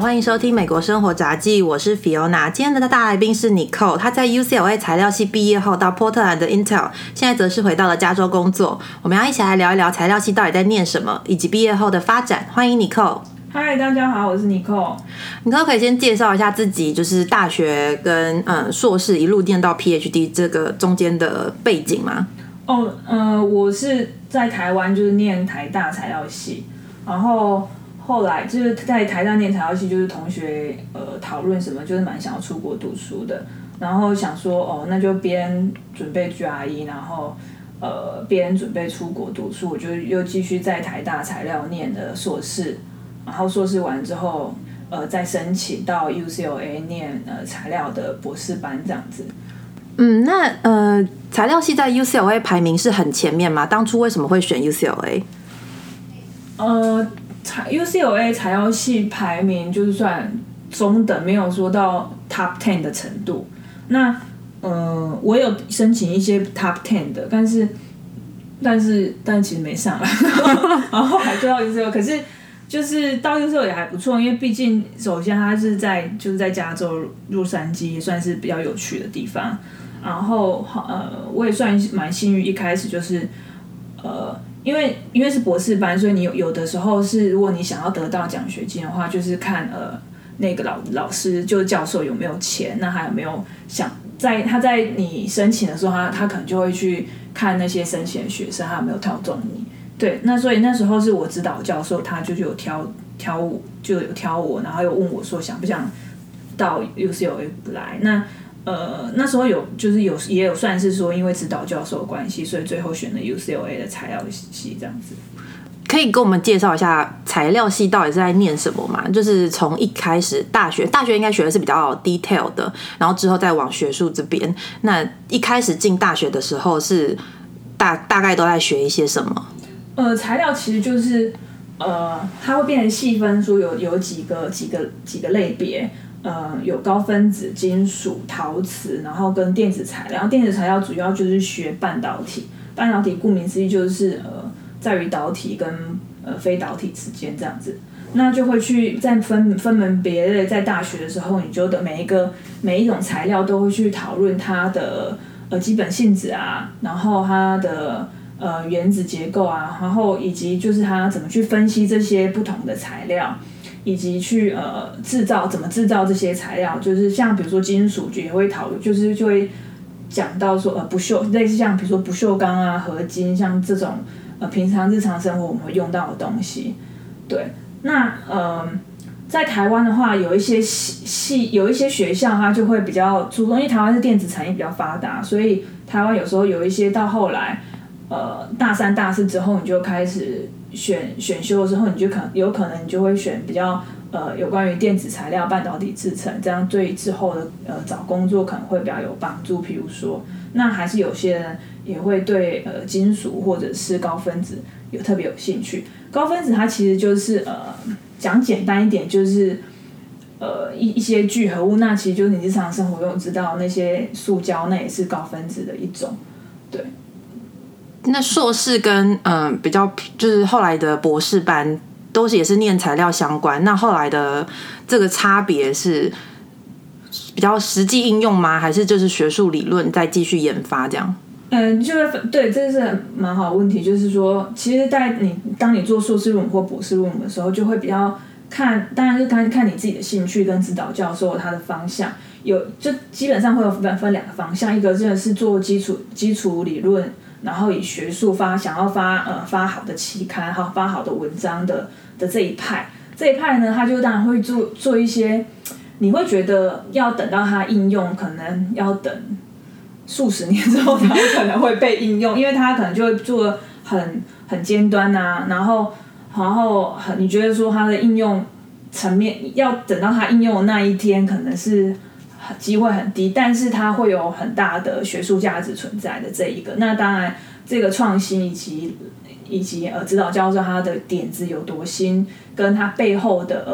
好，欢迎收听美国生活杂技，我是 Fiona。今天的大来宾是 Nicole，她在 UCLA 材料系毕业后到波特兰的 Intel，现在则是回到了加州工作。我们要一起来聊一聊材料系到底在念什么，以及毕业后的发展。欢迎 Nicole。嗨，大家好，我是 Nicole。Nicole 可以先介绍一下自己，就是大学跟嗯硕士一路念到 PhD 这个中间的背景吗？哦，呃，我是在台湾就是念台大材料系，然后后来就是在台大念材料系，就是同学呃讨论什么，就是蛮想要出国读书的，然后想说哦，那就边准备 GRE，然后呃边准备出国读书，我就又继续在台大材料念的硕士，然后硕士完之后呃再申请到 UCLA 念呃材料的博士班这样子。嗯，那呃，材料系在 UCLA 排名是很前面吗？当初为什么会选 UCLA？呃，UCLA 材料系排名就是算中等，没有说到 Top Ten 的程度。那呃，我有申请一些 Top Ten 的，但是但是但其实没上来，然后还就到 UCLA，可是就是到 UCLA 也还不错，因为毕竟首先它是在就是在加州洛杉矶，算是比较有趣的地方。然后呃，我也算蛮幸运，一开始就是呃，因为因为是博士班，所以你有有的时候是，如果你想要得到奖学金的话，就是看呃那个老老师就教授有没有钱，那还有没有想在他在你申请的时候，他他可能就会去看那些申请的学生，他有没有挑中你。对，那所以那时候是我指导教授，他就有挑挑我，就有挑我，然后又问我说想不想到 UCLA 来那。呃，那时候有就是有也有算是说，因为指导教授关系，所以最后选了 UCLA 的材料系这样子。可以跟我们介绍一下材料系到底是在念什么吗？就是从一开始大学，大学应该学的是比较 detail 的，然后之后再往学术这边。那一开始进大学的时候是大大概都在学一些什么？呃，材料其实就是呃，它会变成细分，说有有几个几个几个类别。呃，有高分子、金属、陶瓷，然后跟电子材料。电子材料主要就是学半导体，半导体顾名思义就是呃，在于导体跟呃非导体之间这样子。那就会去在分分门别类，在大学的时候，你就的每一个每一种材料都会去讨论它的呃基本性质啊，然后它的呃原子结构啊，然后以及就是它怎么去分析这些不同的材料。以及去呃制造怎么制造这些材料，就是像比如说金属就也会讨论，就是就会讲到说呃不锈类似像比如说不锈钢啊合金像这种呃平常日常生活我们会用到的东西。对，那呃在台湾的话，有一些系系有一些学校它就会比较注重，因为台湾是电子产业比较发达，所以台湾有时候有一些到后来呃大三大四之后你就开始。选选修的时候，你就可能有可能你就会选比较呃有关于电子材料、半导体制成，这样对之后的呃找工作可能会比较有帮助。譬如说，那还是有些人也会对呃金属或者是高分子有特别有兴趣。高分子它其实就是呃讲简单一点，就是呃一一些聚合物，那其实就是你日常生活中知道那些塑胶，那也是高分子的一种，对。那硕士跟嗯比较就是后来的博士班都是也是念材料相关。那后来的这个差别是比较实际应用吗？还是就是学术理论再继续研发这样？嗯，就是对，这是蛮好的问题。就是说，其实，在你当你做硕士论文或博士论文的时候，就会比较看，当然是看看你自己的兴趣跟指导教授他的方向。有就基本上会有分分两个方向，一个真的是做基础基础理论。然后以学术发想要发呃发好的期刊哈发好的文章的的这一派这一派呢，他就当然会做做一些，你会觉得要等到它应用，可能要等数十年之后才可能会被应用，因为他可能就会做很很尖端呐，然后然后很你觉得说它的应用层面要等到它应用的那一天，可能是。机会很低，但是它会有很大的学术价值存在的这一个。那当然，这个创新以及以及呃指导教授他的点子有多新，跟他背后的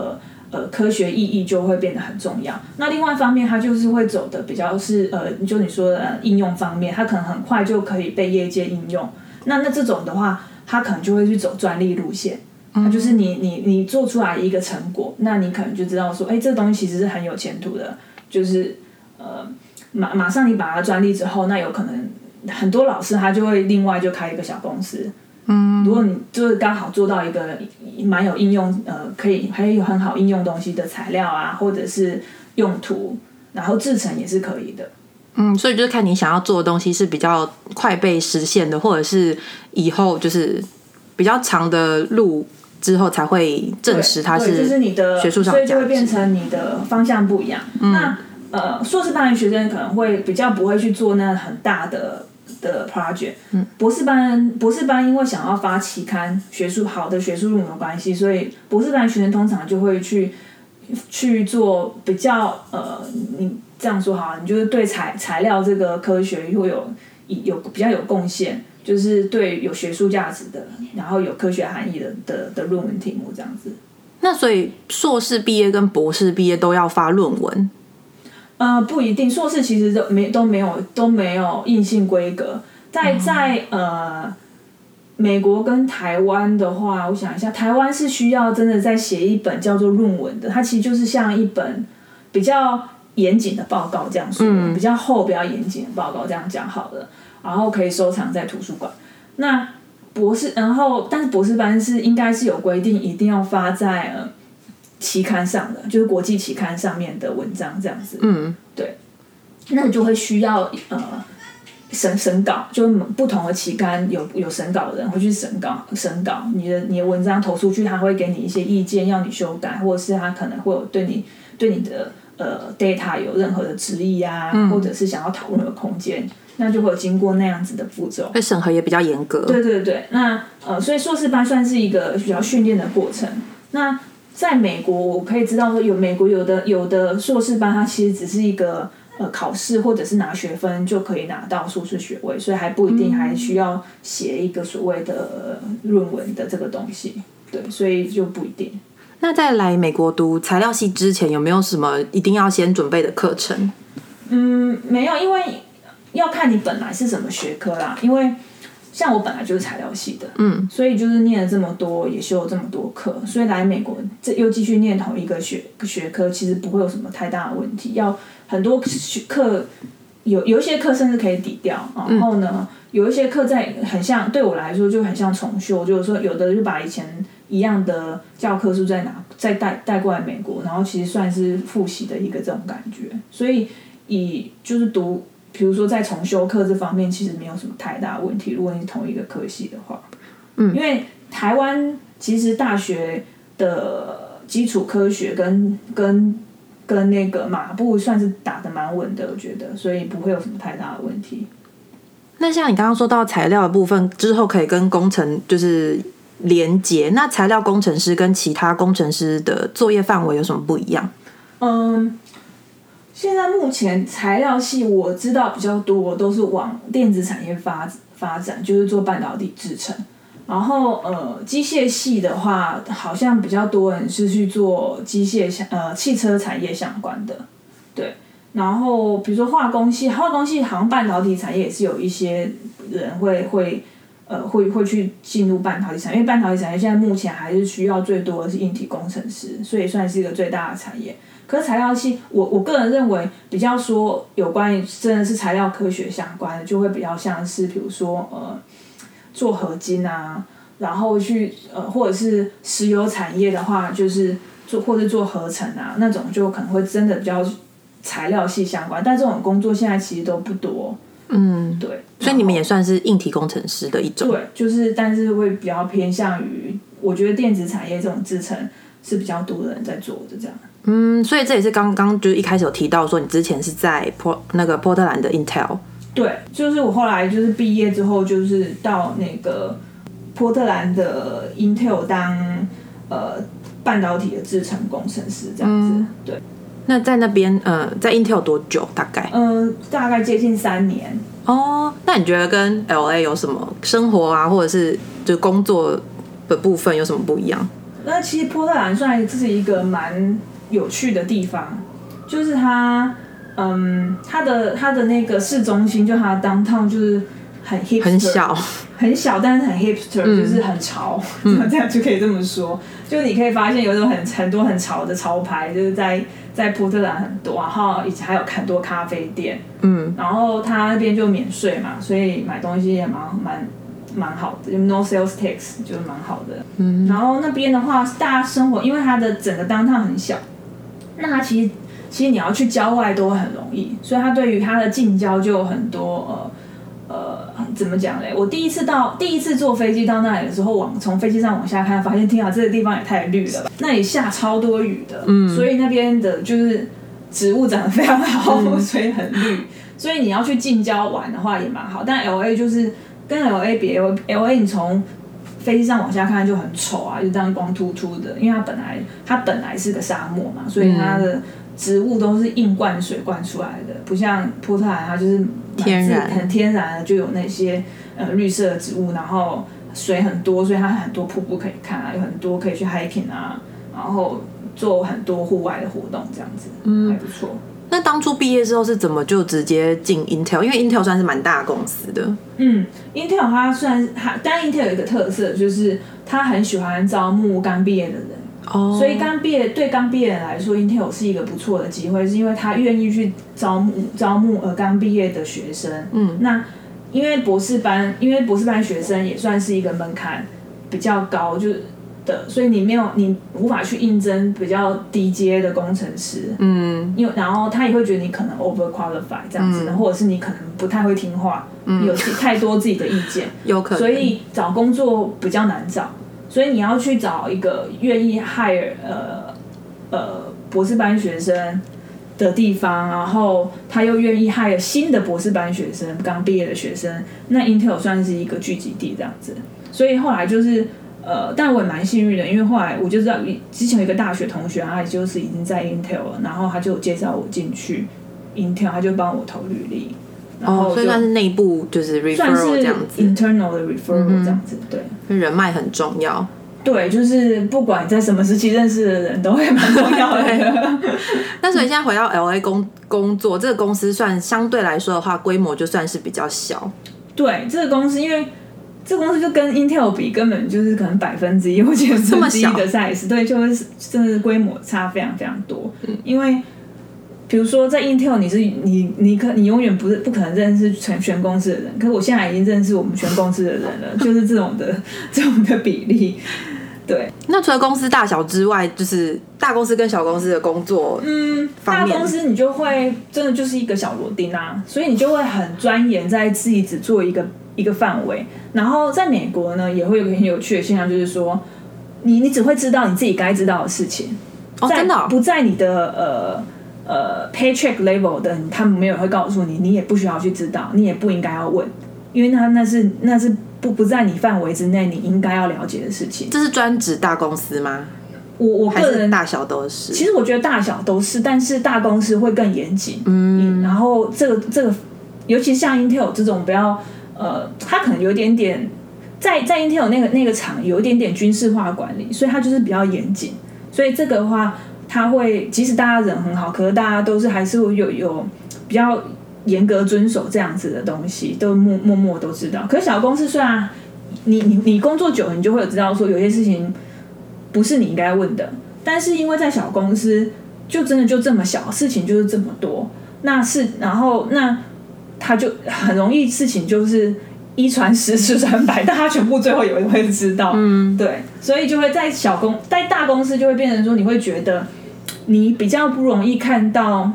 呃呃科学意义就会变得很重要。那另外一方面，它就是会走的比较是呃，就你说的应用方面，它可能很快就可以被业界应用。那那这种的话，它可能就会去走专利路线。它就是你你你做出来一个成果，那你可能就知道说，哎，这个东西其实是很有前途的，就是呃马马上你把它专利之后，那有可能很多老师他就会另外就开一个小公司。嗯，如果你就是刚好做到一个蛮有应用，呃，可以还有很好应用东西的材料啊，或者是用途，然后制成也是可以的。嗯，所以就是看你想要做的东西是比较快被实现的，或者是以后就是比较长的路之后才会证实它是就是你的学术上所以就会。变成你的方向不一样。那呃，硕士班的学生可能会比较不会去做那很大的的 project。嗯，博士班博士班因为想要发期刊学术好的学术论文的关系，所以博士班学生通常就会去去做比较呃，你这样说好了，你就是对材材料这个科学会有有比较有贡献。就是对有学术价值的，然后有科学含义的的的论文题目这样子。那所以硕士毕业跟博士毕业都要发论文。呃，不一定，硕士其实都没都没有都没有硬性规格。在在呃美国跟台湾的话，我想一下，台湾是需要真的在写一本叫做论文的，它其实就是像一本比较严谨的报告这样说，比较厚、比较严谨的报告这样讲好了，然后可以收藏在图书馆。那博士，然后但是博士班是应该是有规定，一定要发在呃期刊上的，就是国际期刊上面的文章这样子。嗯，对，那你就会需要呃审审稿，就不同的期刊有有审稿的人会去审稿审稿，你的你的文章投出去，他会给你一些意见，要你修改，或者是他可能会有对你对你的呃 data 有任何的质疑啊，或者是想要讨论的空间，那就会有经过那样子的步骤。会审核也比较严格。对对对，那呃，所以硕士班算是一个比较训练的过程。那在美国，我可以知道说，有美国有的有的硕士班，它其实只是一个呃考试或者是拿学分就可以拿到硕士学位，所以还不一定还需要写一个所谓的呃论文的这个东西。对，所以就不一定。那在来美国读材料系之前，有没有什么一定要先准备的课程？嗯，没有，因为要看你本来是什么学科啦。因为像我本来就是材料系的，嗯，所以就是念了这么多，也修了这么多课，所以来美国这又继续念同一个学学科，其实不会有什么太大的问题。要很多学课有有一些课甚至可以抵掉，然后呢，有一些课在很像对我来说就很像重修，就是说有的就把以前一样的教科书再拿再带带过来美国，然后其实算是复习的一个这种感觉，所以以就是读。比如说在重修课这方面，其实没有什么太大问题。如果你是同一个科系的话，嗯，因为台湾其实大学的基础科学跟跟跟那个马步算是打的蛮稳的，我觉得，所以不会有什么太大的问题。那像你刚刚说到材料的部分之后，可以跟工程就是连接。那材料工程师跟其他工程师的作业范围有什么不一样？嗯，现在目前材料系我知道比较多，都是往电子产业发发展，就是做半导体制成。然后呃，机械系的话，好像比较多人是去做机械相呃汽车产业相关的，对。然后比如说化工系，化工系好像半导体产业也是有一些人会会呃会会去进入半导体产业，因为半导体产业现在目前还是需要最多的是硬体工程师，所以算是一个最大的产业。可是材料系，我我个人认为比较说有关于真的是材料科学相关的，就会比较像是比如说呃做合金啊，然后去呃或者是石油产业的话，就是做或者做合成啊那种，就可能会真的比较材料系相关。但这种工作现在其实都不多，嗯，对。所以你们也算是硬体工程师的一种。对，就是但是会比较偏向于，我觉得电子产业这种制成是比较多的人在做的这样。嗯，所以这也是刚刚就是一开始有提到说，你之前是在波那个波特兰的 Intel。对，就是我后来就是毕业之后，就是到那个波特兰的 Intel 当呃半导体的制程工程师这样子。对，那在那边呃，在 Intel 多久？大概？嗯、大概接近三年。哦，那你觉得跟 LA 有什么生活啊，或者是就工作的部分有什么不一样？那其实波特兰算是一个蛮有趣的地方，就是它，嗯，它的它的那个市中心，就它的 downtown 就是很 hipster, 很小，很小，但是很 hipster，、就是很潮，这样就可以这么说。就你可以发现有一种很很多很潮的潮牌，就是在在波特兰很多，然后以及还有很多咖啡店，嗯，然后他那边就免税嘛，所以买东西也蛮蛮蛮好的，就 no sales tax 就是蛮好的。嗯，然后那边的话，大家生活，因为它的整个 downtown 很小，那它其实其实你要去郊外都会很容易，所以它对于它的近郊就有很多呃呃怎么讲嘞？我第一次到第一次坐飞机到那里的时候，往从飞机上往下看，发现天啊，这个地方也太绿了吧！那里下超多雨的，嗯，所以那边的就是植物长得非常好，所以很绿。所以你要去近郊玩的话也蛮好，但 L A 就是跟 L A 比，L L A 你从飞机上往下看就很丑啊，就这样光秃秃的，因为它本来它本来是个沙漠嘛，所以它的植物都是硬灌水灌出来的，不像波特兰它就是天然。很天然的就有那些呃绿色的植物，然后水很多，所以它很多瀑布可以看啊，有很多可以去 hiking 啊，然后做很多户外的活动这样子，嗯，还不错。那当初毕业之后是怎么就直接进 Intel？因为 Intel 算是蛮大公司的。嗯，Intel 它算它，但 Intel 有一个特色，就是它很喜欢招募刚毕业的人。哦，所以刚毕业对刚毕业人来说，Intel 是一个不错的机会，是因为他愿意去招募招募呃刚毕业的学生。嗯，那因为博士班，因为博士班学生也算是一个门槛比较高，就是的，所以你没有你无法去应征比较低阶的工程师。嗯，因为然后他也会觉得你可能 over qualify 这样子的，或者是你可能不太会听话，有太多自己的意见，有可能。所以找工作比较难找。所以你要去找一个愿意 hire 呃呃博士班学生的地方，然后他又愿意 hire 新的博士班学生，刚毕业的学生，那 Intel 算是一个聚集地这样子。所以后来就是呃，但我也蛮幸运的，因为后来我就知道，之前有一个大学同学，他就是已经在 Intel 了，然后他就介绍我进去 Intel，他就帮我投履历。然后哦，所以算是内部就是 referral 这样子，internal 的 referral 这样子，对，人脉很重要。对，就是不管在什么时期认识的人都会蛮重要的。那所以现在回到 L A 工工作，这个公司算相对来说的话，规模就算是比较小。对，这个公司因为这公司就跟 Intel 比，根本就是可能百分之一或者这么小的 size，对，就是真的是规模差非常非常多。嗯因为比如说在 Intel，你是你你可你永远不是不可能认识全全公司的人，可是我现在已经认识我们全公司的人了，就是这种的这种的比例。对，那除了公司大小之外，就是大公司跟小公司的工作，嗯，大公司你就会真的就是一个小螺钉啊，所以你就会很钻研在自己只做一个一个范围。然后在美国呢，也会有个很有趣的现象，就是说你你只会知道你自己该知道的事情，哦，真的、哦、不在你的呃呃 paycheck level 的，他们没有人会告诉你，你也不需要去知道，你也不应该要问，因为他那是那是。不不在你范围之内，你应该要了解的事情。这是专指大公司吗？我我个人大小都是。其实我觉得大小都是，但是大公司会更严谨。嗯，然后这个这个，尤其像 Intel 这种比较呃，他可能有点点在在 Intel 那个那个厂有一点点军事化管理，所以他就是比较严谨。所以这个的话，他会即使大家人很好，可是大家都是还是会有有比较。严格遵守这样子的东西，都默默默都知道。可是小公司虽然你你你工作久了，你就会有知道说有些事情不是你应该问的。但是因为在小公司，就真的就这么小，事情就是这么多。那是然后那他就很容易事情就是一传十，十传百，但他全部最后也会知道。嗯，对，所以就会在小公在大公司就会变成说，你会觉得你比较不容易看到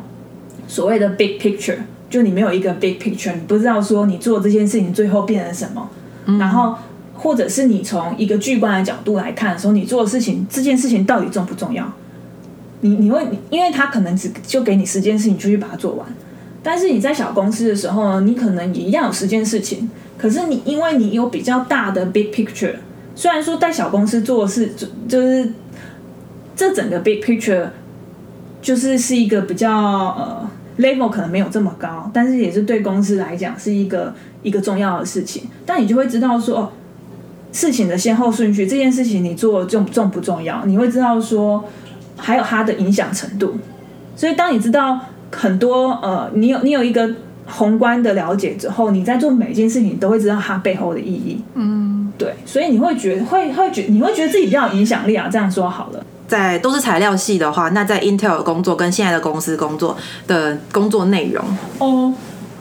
所谓的 big picture。就你没有一个 big picture，你不知道说你做这件事情最后变成什么，然后或者是你从一个巨观的角度来看的时候，你做的事情这件事情到底重不重要？你你会因为他可能只就给你十件事情，就去把它做完。但是你在小公司的时候呢，你可能也一样有十件事情，可是你因为你有比较大的 big picture，虽然说在小公司做事就就是这整个 big picture 就是是一个比较呃。level 可能没有这么高，但是也是对公司来讲是一个一个重要的事情。但你就会知道说，事情的先后顺序，这件事情你做重重不重要？你会知道说，还有它的影响程度。所以当你知道很多呃，你有你有一个宏观的了解之后，你在做每一件事情你都会知道它背后的意义。嗯，对，所以你会觉得会会觉你会觉得自己比较有影响力啊。这样说好了，在都是材料系的话，那在 Intel 工作跟现在的公司工作的工作内容，哦，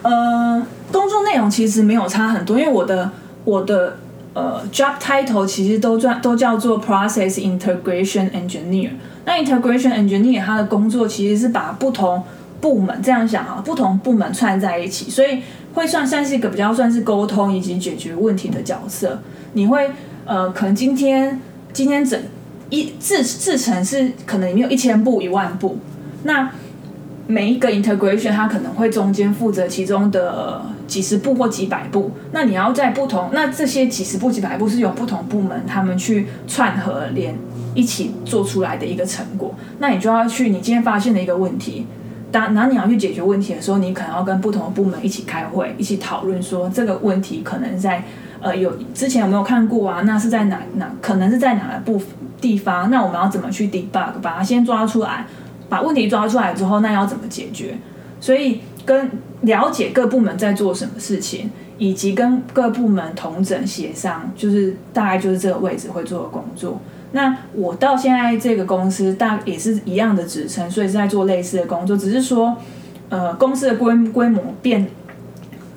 呃，工作内容其实没有差很多，因为我的我的呃 job title 其实都叫都叫做 process integration engineer。那 integration engineer 他的工作其实是把不同部门这样想啊，不同部门串在一起，所以会算算是一个比较算是沟通以及解决问题的角色。你会呃，可能今天今天整一制制成是可能里面有一千步一万步，那每一个 integration 它可能会中间负责其中的几十步或几百步，那你要在不同那这些几十步几百步是由不同部门他们去串合连一起做出来的一个成果，那你就要去你今天发现的一个问题。当然你要去解决问题的时候，你可能要跟不同的部门一起开会，一起讨论说这个问题可能在呃有之前有没有看过啊？那是在哪哪可能是在哪个部地方？那我们要怎么去 debug，把它先抓出来，把问题抓出来之后，那要怎么解决？所以跟了解各部门在做什么事情，以及跟各部门同整协商，就是大概就是这个位置会做的工作。那我到现在这个公司大也是一样的职称，所以是在做类似的工作，只是说，呃，公司的规规模变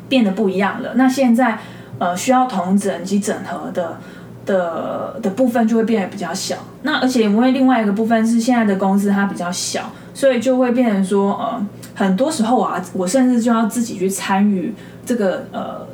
变得不一样了。那现在呃需要同整及整合的的的部分就会变得比较小。那而且因为另外一个部分是现在的公司它比较小，所以就会变成说，呃，很多时候啊，我甚至就要自己去参与这个呃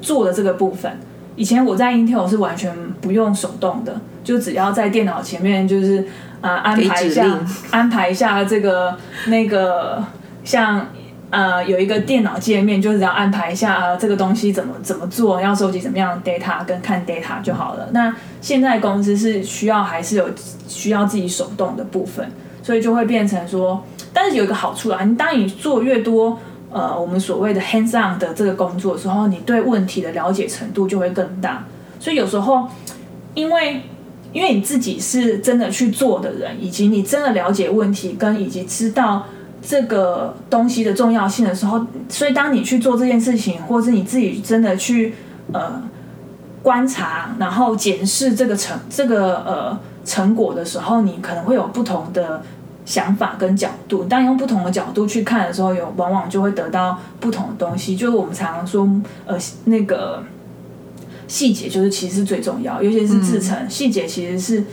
做的这个部分。以前我在 Intel 是完全不用手动的，就只要在电脑前面就是呃安排一下，安排一下这个那个像呃有一个电脑界面，就是要安排一下这个东西怎么怎么做，要收集什么样的 data 跟看 data 就好了。那现在公司是需要还是有需要自己手动的部分，所以就会变成说，但是有一个好处啊，你当你做越多。呃，我们所谓的 hands on 的这个工作的时候，你对问题的了解程度就会更大。所以有时候，因为因为你自己是真的去做的人，以及你真的了解问题，跟以及知道这个东西的重要性的时候，所以当你去做这件事情，或是你自己真的去呃观察，然后检视这个成这个呃成果的时候，你可能会有不同的。想法跟角度，当用不同的角度去看的时候，有往往就会得到不同的东西。就是我们常常说，呃，那个细节就是其实最重要，尤其是制成细节，其实是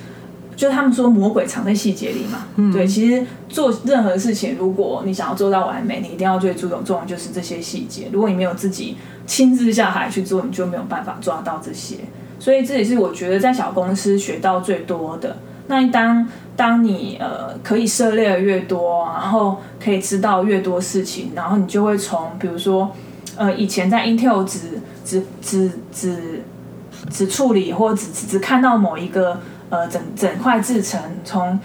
就他们说魔鬼藏在细节里嘛。对，其实做任何事情，如果你想要做到完美，你一定要最注重重的就是这些细节。如果你没有自己亲自下海去做，你就没有办法抓到这些。所以这也是我觉得在小公司学到最多的。那当当你呃可以涉猎的越多，然后可以知道越多事情，然后你就会从比如说呃以前在 Intel 只只只只只处理或只只只看到某一个呃整整块制成从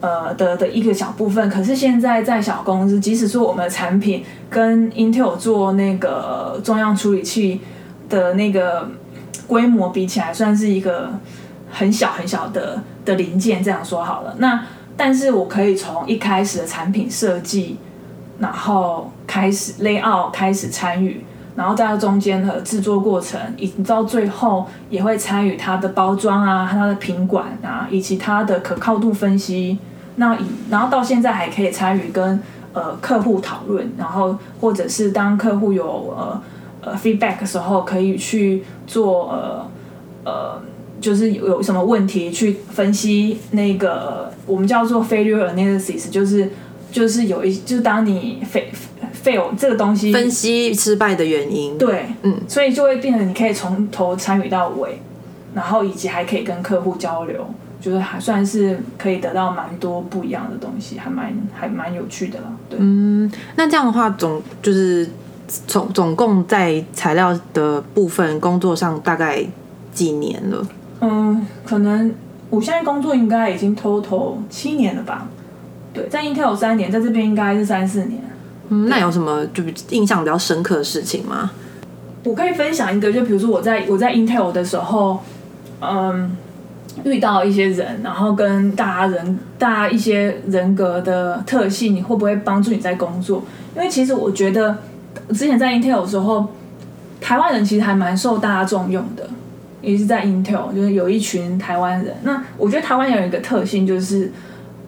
呃的的一个小部分，可是现在在小公司，即使说我们的产品跟 Intel 做那个中央处理器的那个规模比起来，算是一个很小很小的。的零件这样说好了，那但是我可以从一开始的产品设计，然后开始 layout 开始参与，然后在中间的制作过程，以及到最后也会参与它的包装啊、它的品管啊，以及它的可靠度分析。那以然后到现在还可以参与跟呃客户讨论，然后或者是当客户有呃呃 feedback 的时候，可以去做呃呃。就是有有什么问题去分析那个我们叫做 failure analysis，就是就是有一就当你 f fail 这个东西分析失败的原因，对，嗯，所以就会变成你可以从头参与到尾，然后以及还可以跟客户交流，就是还算是可以得到蛮多不一样的东西，还蛮还蛮有趣的了。对，嗯，那这样的话总就是总总共在材料的部分工作上大概几年了？嗯，可能我现在工作应该已经 total 七年了吧？对，在 Intel 有三年，在这边应该是三四年。嗯，那有什么就印象比较深刻的事情吗？我可以分享一个，就比如说我在我在 Intel 的时候，嗯，遇到一些人，然后跟大家人大家一些人格的特性，你会不会帮助你在工作？因为其实我觉得之前在 Intel 的时候，台湾人其实还蛮受大家重用的，也是在 Intel，就是有一群台湾人。那我觉得台湾有一个特性就是，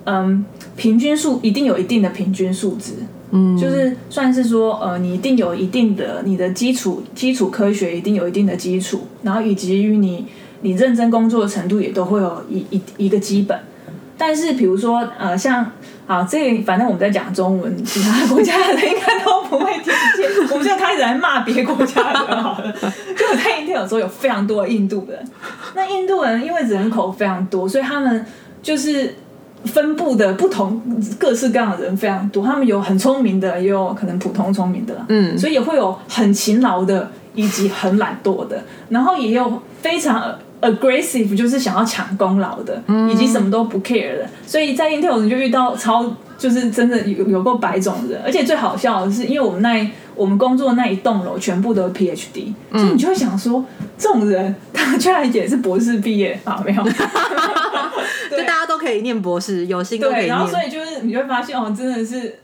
嗯，平均数一定有一定的平均数值。嗯，就是算是说，呃，你一定有一定的你的基础基础科学一定有一定的基础，然后以及于你你认真工作的程度也都会有一一一个基本。但是比如说，呃，像啊，这反正我们在讲中文，其他国家的人应该都不会听见。我们现在开始来骂别国家的人好了。就我在 Intel 的时候，有非常多的印度人。那印度人因为人口非常多，所以他们就是分布的不同各式各样的人非常多。他们有很聪明的，也有可能普通聪明的，嗯所以也会有很勤劳的，以及很懒惰的，然后也有非常 aggressive，就是想要抢功劳的，以及什么都不 care 的。所以在 Intel 你就遇到超就是真的有有够百种人，而且最好笑的是，因为我们那一我们工作的那一栋楼全部都是 PhD，、所以你就会想说，这种人他居然也是博士毕业啊？没有，就大家都可以念博士，有心都可对，以然后所。以就是你就会发现哦，真的是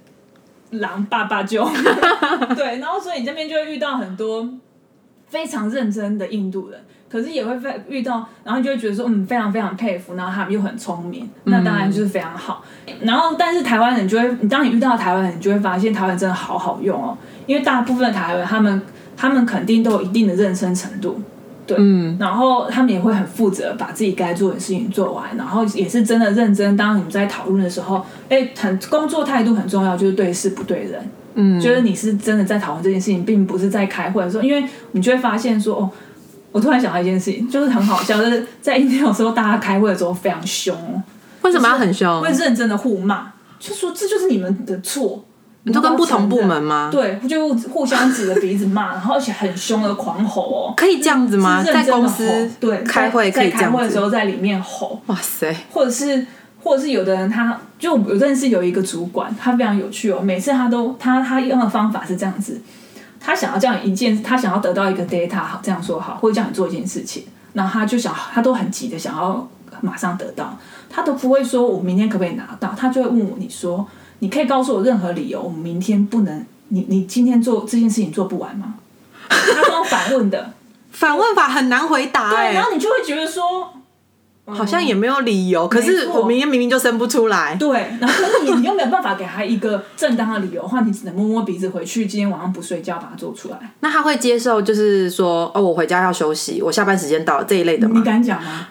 狼爸爸就，对，然后所以你这边就会遇到很多非常认真的印度人，可是也会非遇到，然后你就会觉得说，嗯，非常非常佩服，然后他们又很聪明，那当然就是非常好。然后但是台湾人就会，你当你遇到台湾人，你就会发现台湾人真的好好用哦，因为大部分的台湾人他们他们肯定都有一定的认生程度，对，嗯，然后他们也会很负责，把自己该做的事情做完，然后也是真的认真。当你们在讨论的时候，哎，很工作态度很重要，就是对事不对人。嗯，就是你是真的在讨论这件事情，并不是在开会的时候，因为你就会发现说，哦，我突然想到一件事情，就是很好笑，就是在 Intel 的时候，大家开会的时候非常凶哦，为什么要很凶会？认真的互骂，就说这就是你们的错。你都跟不同部门吗？对，就互相指着鼻子骂，然后而且很凶的狂吼哦。可以这样子吗？在公司吼对开会在可以？在开会的时候在里面吼，哇塞，或者是或者是有的人他就我认识有一个主管，他非常有趣哦，每次他都他他用的方法是这样子，他想要这样一件，他想要得到一个 data 好这样说好，或者叫你做一件事情，然后他就想他都很急的想要马上得到，他都不会说我明天可不可以拿到，他就会问我你说你可以告诉我任何理由，我们明天不能，你你今天做这件事情做不完吗？他跟我反问的，反问法很难回答对，哎然，后你就会觉得说。好像也没有理由。可是我明天明明就生不出来。对，然后可是你你又没有办法给他一个正当的理由的话，你只能摸摸鼻子回去，今天晚上不睡觉把它做出来。那他会接受，就是说，哦，我回家要休息，我下班时间到了这一类的吗你？敢讲吗？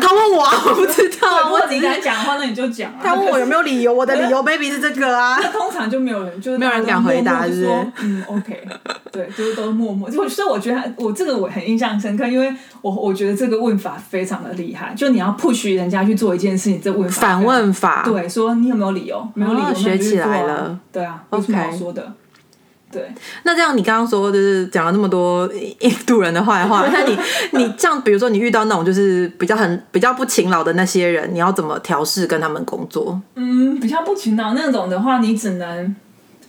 他问我啊，我不知道，我只是敢讲的话，那你就讲啊。他问我有没有理由，我的理由 maybe 是这个啊。那通常就没有人，就是没有人敢回答是说嗯，OK，对，就是都默默。就所以我觉得我这个我很印象深刻，因为我我觉得这个问法非常的厉害，就你要 push 人家去做一件事情，这问法反问法，对，说你有没有理由？没有理由，学起来了。对啊，有什么好 OK 说的？对，那这样你刚刚说就是讲了那么多 印度人的坏话，那你你这样，比如说你遇到那种就是比较很比较不勤劳的那些人，你要怎么调试跟他们工作？嗯，比较不勤劳那种的话，你只能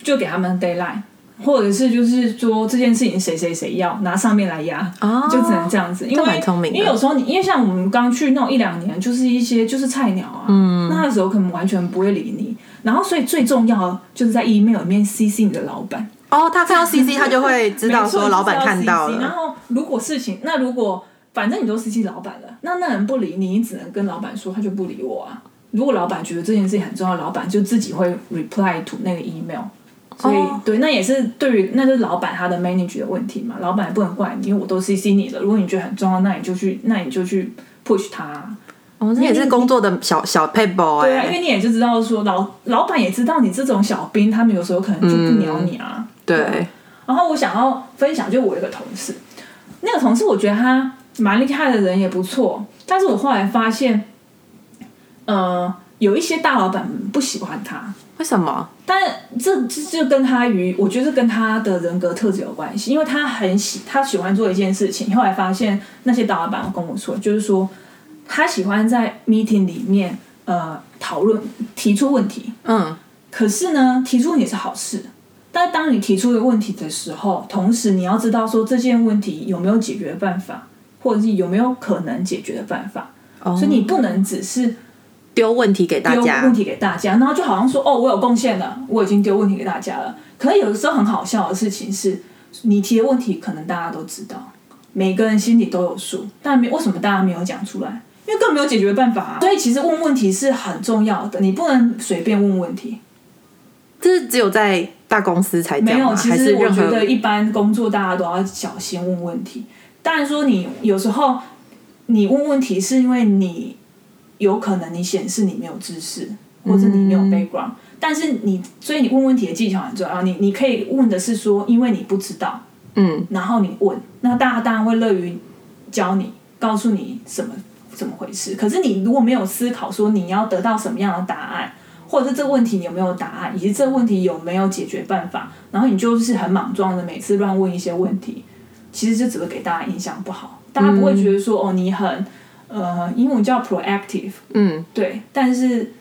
就给他们 d a y l i n e 或者是就是说这件事情谁谁谁要拿上面来压，哦就只能这样子。因这为蛮聪明因为有时候你因为像我们刚去那种一两年，就是一些就是菜鸟啊，嗯，那时候可能完全不会理你。然后所以最重要的就是在 email 里面 CC 你的老板，哦，他看到 CC，他就会知道说老板看到了 CC 然。后如果事情，那如果反正你都 CC 老板了，那那人不理你，你只能跟老板说，他就不理我啊。如果老板觉得这件事情很重要，老板就自己会 reply to 那个 email。所以、哦对，那也是对于那就是老板他的 manage 的问题嘛，老板也不能怪你，因为我都 CC 你了。如果你觉得很重要，那你就去，那你就去 push 他啊、哦，这也是工作的小小 paper 对啊，因哎、为你也就知道说老老板也知道你这种小兵，他们有时候可能就不鸟你啊。对，然后我想要分享，就我一个同事，那个同事我觉得他蛮厉害的人也不错，但是我后来发现，呃，有一些大老板不喜欢他，为什么？但这这就跟他与我觉得跟他的人格特质有关系，因为他很喜他喜欢做一件事情，后来发现那些大老板跟我说，就是说他喜欢在 meeting 里面呃讨论提出问题，嗯，可是呢，提出问题是好事，但当你提出的问题的时候，同时你要知道说这件问题有没有解决的办法，或者是有没有可能解决的办法。哦所以你不能只是丢问题给大家丢问，题给大家，然后就好像说哦，我有贡献了，我已经丢问题给大家了。可是有的时候很好笑的事情是，你提的问题可能大家都知道，每个人心里都有数，但没为什么大家没有讲出来？因为根本没有解决办法、啊。所以其实问问题是很重要的，你不能随便问问题。这是只有在大公司才这没有？其实我觉得一般工作大家都要小心问问题。当然说你有时候你问问题是因为你有可能你显示你没有知识，或者你没有嗯 background，、但是你所以你问问题的技巧很重要。你你可以问的是说，因为你不知道，嗯然后你问，那大家当然会乐于教你，告诉你什么怎么回事。可是你如果没有思考说你要得到什么样的答案，或者是这个问题你有没有答案，以及这个问题有没有解决办法，然后你就是很莽撞的每次乱问一些问题，其实就只会给大家印象不好。大家不会觉得说、哦你很呃英文叫 proactive，嗯对，但是。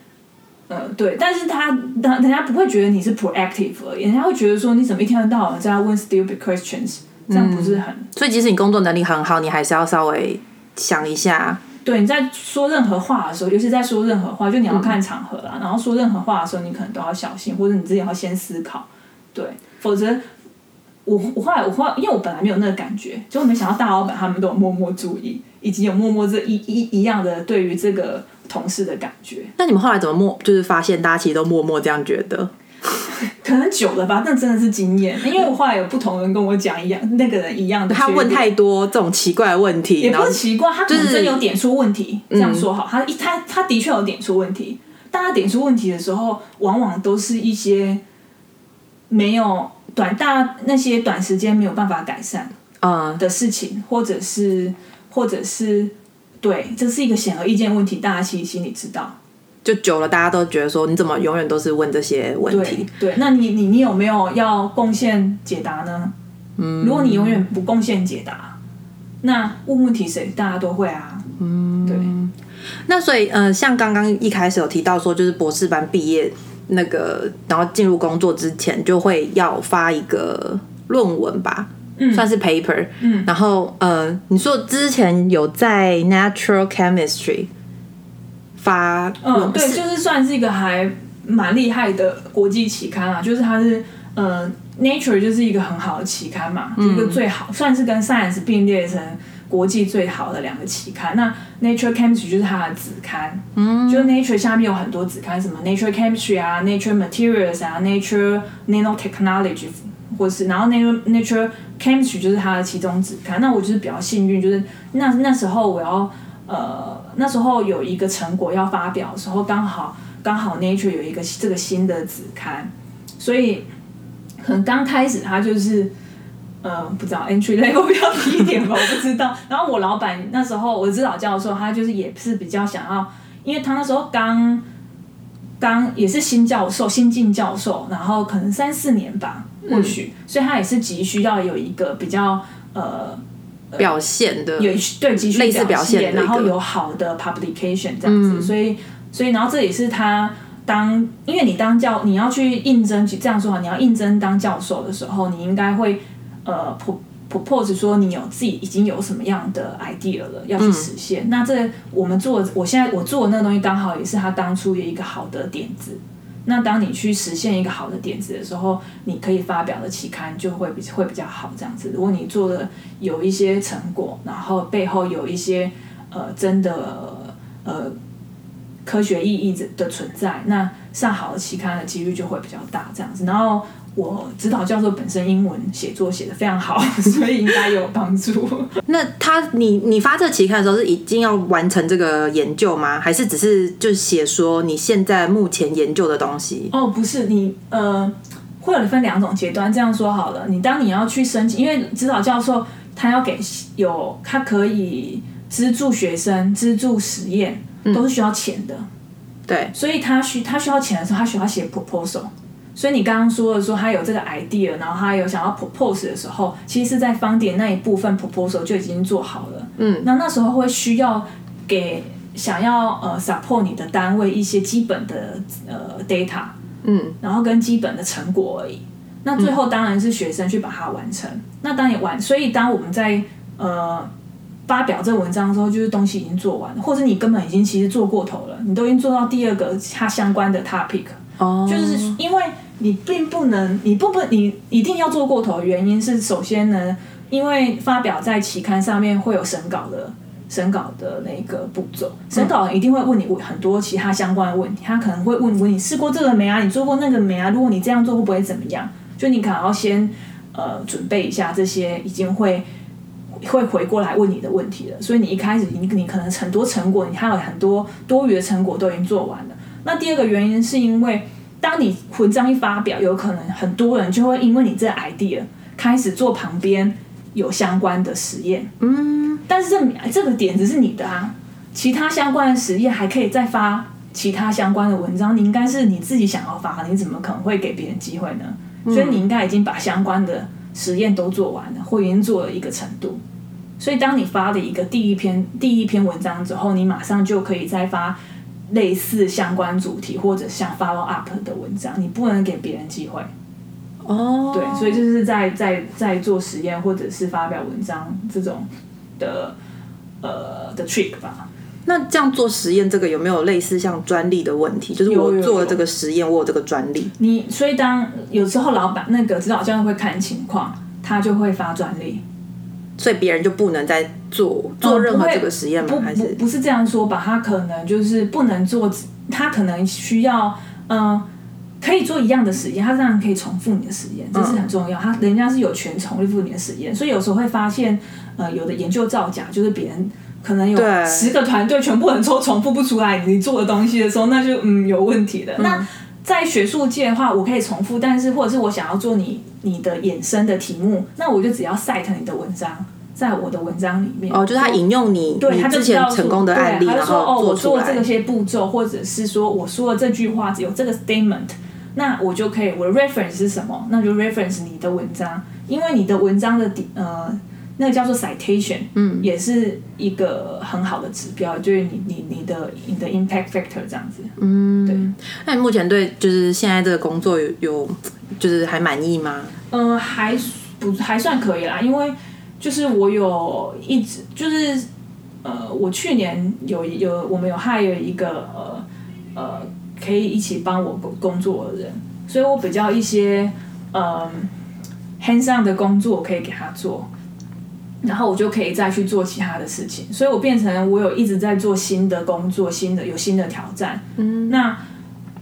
呃，对，但是他，他人家不会觉得你是 proactive 而已，人家会觉得说你怎么一天到晚在问 stupid questions，这样不是很、所以即使你工作能力很好，你还是要稍微想一下，对，你在说任何话的时候，尤其在说任何话，就你要看场合啦。然后说任何话的时候，你可能都要小心，或者你自己要先思考，对，否则我我后来我后来，因为我本来没有那个感觉，结果没想到大老板他们都有默默注意，以及有默默这一一一样的对于这个同事的感觉。那你们后来怎么默，就是发现大家其实都默默这样觉得？可能久了吧，那真的是经验。因为我后来有不同人跟我讲一样，那个人一样的，他问太多这种奇怪的问题，也不是奇怪，他可能真有点出问题。这样说好，他一他他的确有点出问题，但他点出问题的时候，往往都是一些没有短大那些短时间没有办法改善嗯的事情，或者是或者是对，这是一个显而易见的问题，大家其实心里知道。就久了，大家都觉得说你怎么永远都是问这些问对题？对，那你你你有没有要贡献解答呢？嗯，如果你永远不贡献解答，那问问题谁大家都会啊。嗯，对。那所以，呃，像刚刚一开始有提到说，就是博士班毕业那个，然后进入工作之前，就会要发一个论文吧，嗯算是 paper。嗯然后，呃，你说之前有在 Natural Chemistry 发嗯，对，就是算是一个还蛮厉害的国际期刊啊，就是它是呃，Nature 就是一个很好的期刊嘛，嗯一个最好，算是跟 Science 并列成国际最好的两个期刊。那 Nature Chemistry 就是它的子刊，嗯，就是 Nature 下面有很多子刊，什么 Nature Chemistry 啊，Nature Materials 啊，Nature Nanotechnology，或是然后 Nature Nature Chemistry 就是它的其中子刊。那我就是比较幸运，就是那那时候我要呃那时候有一个成果要发表的时候，刚好刚好 Nature 有一个这个新的子刊，所以可能刚开始它就是。呃，不知道 entry level 比较低一点吧，我不知道。然后我老板那时候，我的指导教授，他就是也是比较想要，因为他那时候刚刚也是新教授，新进教授，然后可能三四年吧，或许，所以他也是急需要有一个比较呃表现的，有对急需类似表现然后有好的 publication 这样子，所以所以然后这也是他当因为你当教你要去应征，这样说好，你要应征当教授的时候，你应该会呃 pro propose 说你有自己已经有什么样的 idea 了要去实现。那这我们做我现在我做的那个东西刚好也是他当初的一个好的点子。那当你去实现一个好的点子的时候，你可以发表的期刊就会比会比较好。这样子，如果你做的有一些成果，然后背后有一些呃真的呃科学意义的存在，那上好的期刊的几率就会比较大。这样子，然后我指导教授本身英文写作写的非常好，所以应该有帮助。那他你你发这个期刊的时候是已经要完成这个研究吗？还是只是就写说你现在目前研究的东西？哦，不是你呃，会有分两种阶段。这样说好了，你当你要去申请，因为指导教授他要给有他可以资助学生、资助实验，都是需要钱的。对，所以他需他需要钱的时候，他需要写 proposal。所以你刚刚说的说他有这个 idea，然后他有想要 propose 的时候，其实是在方点那一部分 proposal 就已经做好了。嗯，那那时候会需要给想要呃 support 你的单位一些基本的呃 data，嗯，然后跟基本的成果而已。那最后当然是学生去把它完成。那当你完，所以当我们在呃发表这文章的时候，就是东西已经做完了，或者你根本已经其实做过头了，你都已经做到第二个它相关的 topic，哦，就是因为你并不能，你不不你一定要做过头的原因是，首先呢，因为发表在期刊上面会有审稿的。审稿的那个步骤，审稿人一定会问你很多其他相关的问题，他可能会问问你试过这个没啊？你做过那个没啊？如果你这样做会不会怎么样？就你可能要先呃准备一下这些已经会会回过来问你的问题了。所以你一开始你你可能很多成果，你还有很多多余的成果都已经做完了。那第二个原因是因为当你文章一发表，有可能很多人就会因为你这 idea 开始做旁边有相关的实验，嗯。但是这这个点子是你的啊，其他相关的实验还可以再发其他相关的文章，你应该是你自己想要发，你怎么可能会给别人机会呢？所以你应该已经把相关的实验都做完了，或已经做了一个程度。所以当你发了一个第一篇第一篇文章之后，你马上就可以再发类似相关主题或者像 follow up 的文章，你不能给别人机会。哦，对，所以就是在在在做实验或者是发表文章这种。的呃的 trick 吧，那这样做实验，这个有没有类似像专利的问题？就是我做了这个实验，我有这个专利。你所以当有时候老板那个指导教练会看情况，他就会发专利，所以别人就不能再做做任何这个实验吗？还是不是这样说吧？他可能就是不能做，他可能需要嗯。可以做一样的实验，他当然可以重复你的实验，这是很重要。他人家是有权重复你的实验，所以有时候会发现，呃，有的研究造假，就是别人可能有十个团队全部人都重复不出来你做的东西的时候，那就嗯有问题的。那在学术界的话，我可以重复，但是或者是我想要做你你的衍生的题目，那我就只要 cite 你的文章，在我的文章里面。哦，就是他引用你对他之前成功的案例，然后哦，我做了这些步骤，或者是说我说了这句话只有这个 statement。那我就可以，我的 reference 是什么？那就 reference 你的文章，因为你的文章的底呃，那个叫做 citation，嗯，也是一个很好的指标，就是你你你的你的 impact factor 这样子，嗯，对。那你目前对就是现在这个工作有有就是还满意吗？嗯，还不还算可以啦，因为就是我有一直就是呃，我去年有有我们有 hire 一个呃呃。可以一起帮我工工作的人，所以我比较一些嗯 hands on 的工作可以给他做，然后我就可以再去做其他的事情，所以我变成我有一直在做新的工作，新的有新的挑战，嗯，那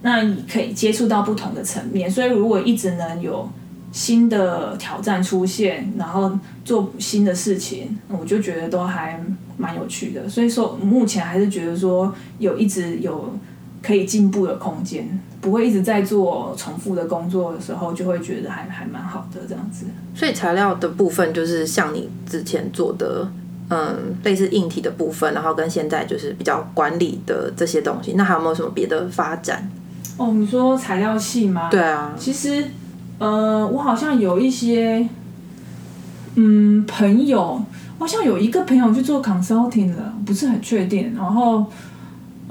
那你可以接触到不同的层面，所以如果一直能有新的挑战出现，然后做新的事情，我就觉得都还蛮有趣的，所以说目前还是觉得说有一直有。可以进步的空间，不会一直在做重复的工作的时候，就会觉得还还蛮好的这样子。所以材料的部分就是像你之前做的，嗯，类似硬体的部分，然后跟现在就是比较管理的这些东西。那还有没有什么别的发展？哦，你说材料系吗？对啊。其实，呃，我好像有一些，嗯，朋友，好像有一个朋友去做 consulting 了，不是很确定。然后。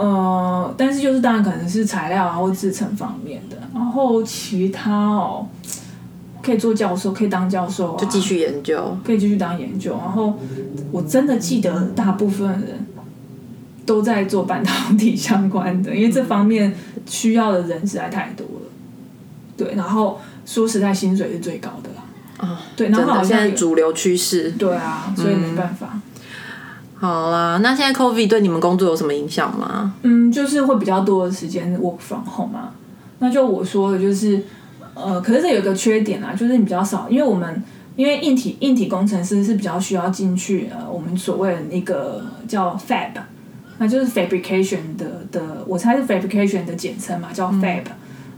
呃，但是就是当然可能是材料啊或制成方面的，然后其他哦，可以做教授，可以当教授，就继续研究，可以继续当研究。然后我真的记得大部分人都在做半导体相关的，因为这方面需要的人实在太多了。对，然后说实在，薪水是最高的啦。啊，对，然后好像主流趋势。对啊，所以没办法。好啦，那现在 COVID 对你们工作有什么影响吗？嗯，就是会比较多的时间 work from home 嘛。那就我说的，就是呃，可是这有一个缺点啊，就是你比较少，因为我们因为硬体硬体工程师是比较需要进去呃，我们所谓的那个叫 fab，那就是 fabrication 的的，我猜是 fabrication 的简称嘛，叫 fab。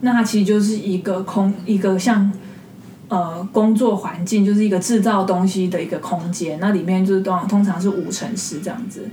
那它其实就是一个空一个像。呃，工作环境就是一个制造东西的一个空间，那里面就是通通常是五层室这样子，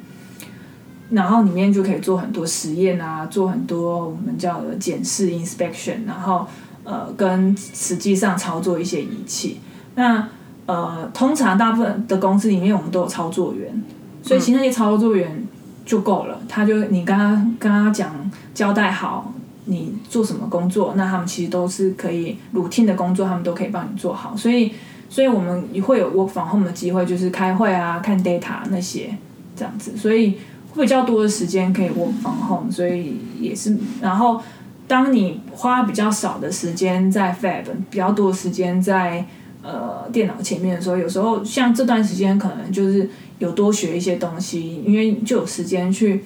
然后里面就可以做很多实验啊，做很多我们叫的检视 inspection，然后呃，跟实际上操作一些仪器。那呃，通常大部分的公司里面我们都有操作员，所以其实那些操作员就够了，他就你刚刚跟他讲交代好。你做什么工作？那他们其实都是可以 routine 的工作，他们都可以帮你做好。所以所以我们会有 work from home 的机会，就是开会啊、看 data 那些这样子，所以会比较多的时间可以 work from home，所以也是。然后当你花比较少的时间在 fab，比较多的时间在呃电脑前面的时候，有时候像这段时间可能就是有多学一些东西，因为就有时间去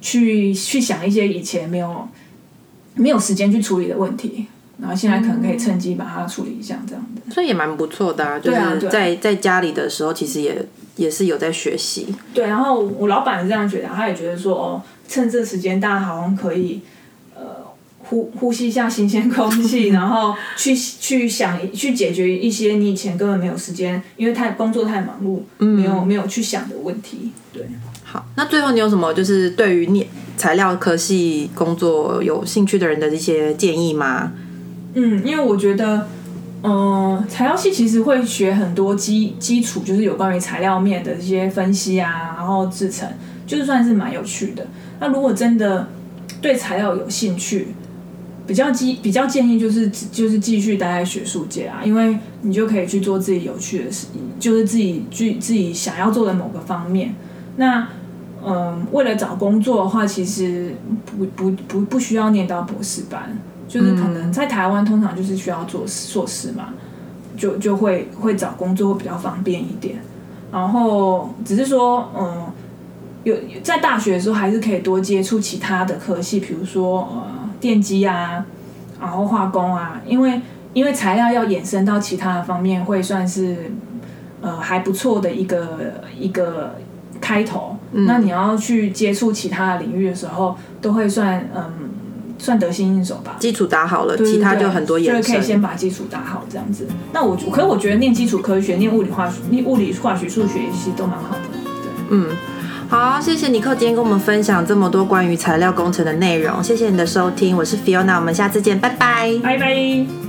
去去想一些以前没有没有时间去处理的问题。然后现在可能可以趁机把它处理一下，这样的，所以也蛮不错的啊。就是在在家里的时候，其实也也是有在学习。对。然后我老板是这样觉得，他也觉得说，哦，趁这时间大家好像可以，呃，呼呼吸一下新鲜空气，然后去去想去解决一些你以前根本没有时间，因为太工作太忙碌，没有没有去想的问题。对。好，那最后你有什么就是对于念材料科系工作有兴趣的人的一些建议吗？嗯，因为我觉得，嗯、材料系其实会学很多基基础，就是有关于材料面的这些分析啊，然后制成，就算是蛮有趣的。那如果真的对材料有兴趣，比较基比较建议就是就是继续待在学术界啊，因为你就可以去做自己有趣的事，就是自己去自己想要做的某个方面。那嗯，为了找工作的话，其实不不不不需要念到博士班，就是可能在台湾通常就是需要做硕士嘛，就就会会找工作会比较方便一点。然后只是说，嗯，有在大学的时候还是可以多接触其他的科系，比如说呃电机啊，然后化工啊，因为因为材料要衍生到其他的方面，会算是呃还不错的一个一个开头。那你要去接触其他的领域的时候，都会算嗯算得心应手吧。基础打好了，对其他就很多延就是可以。先把基础打好这样子。那我可是我觉得念基础科学、念物理化学、念物理化学、数学其实都蛮好的。对，嗯，好，谢谢尼克今天跟我们分享这么多关于材料工程的内容，谢谢你的收听，我是 Fiona，我们下次见，拜拜。拜拜。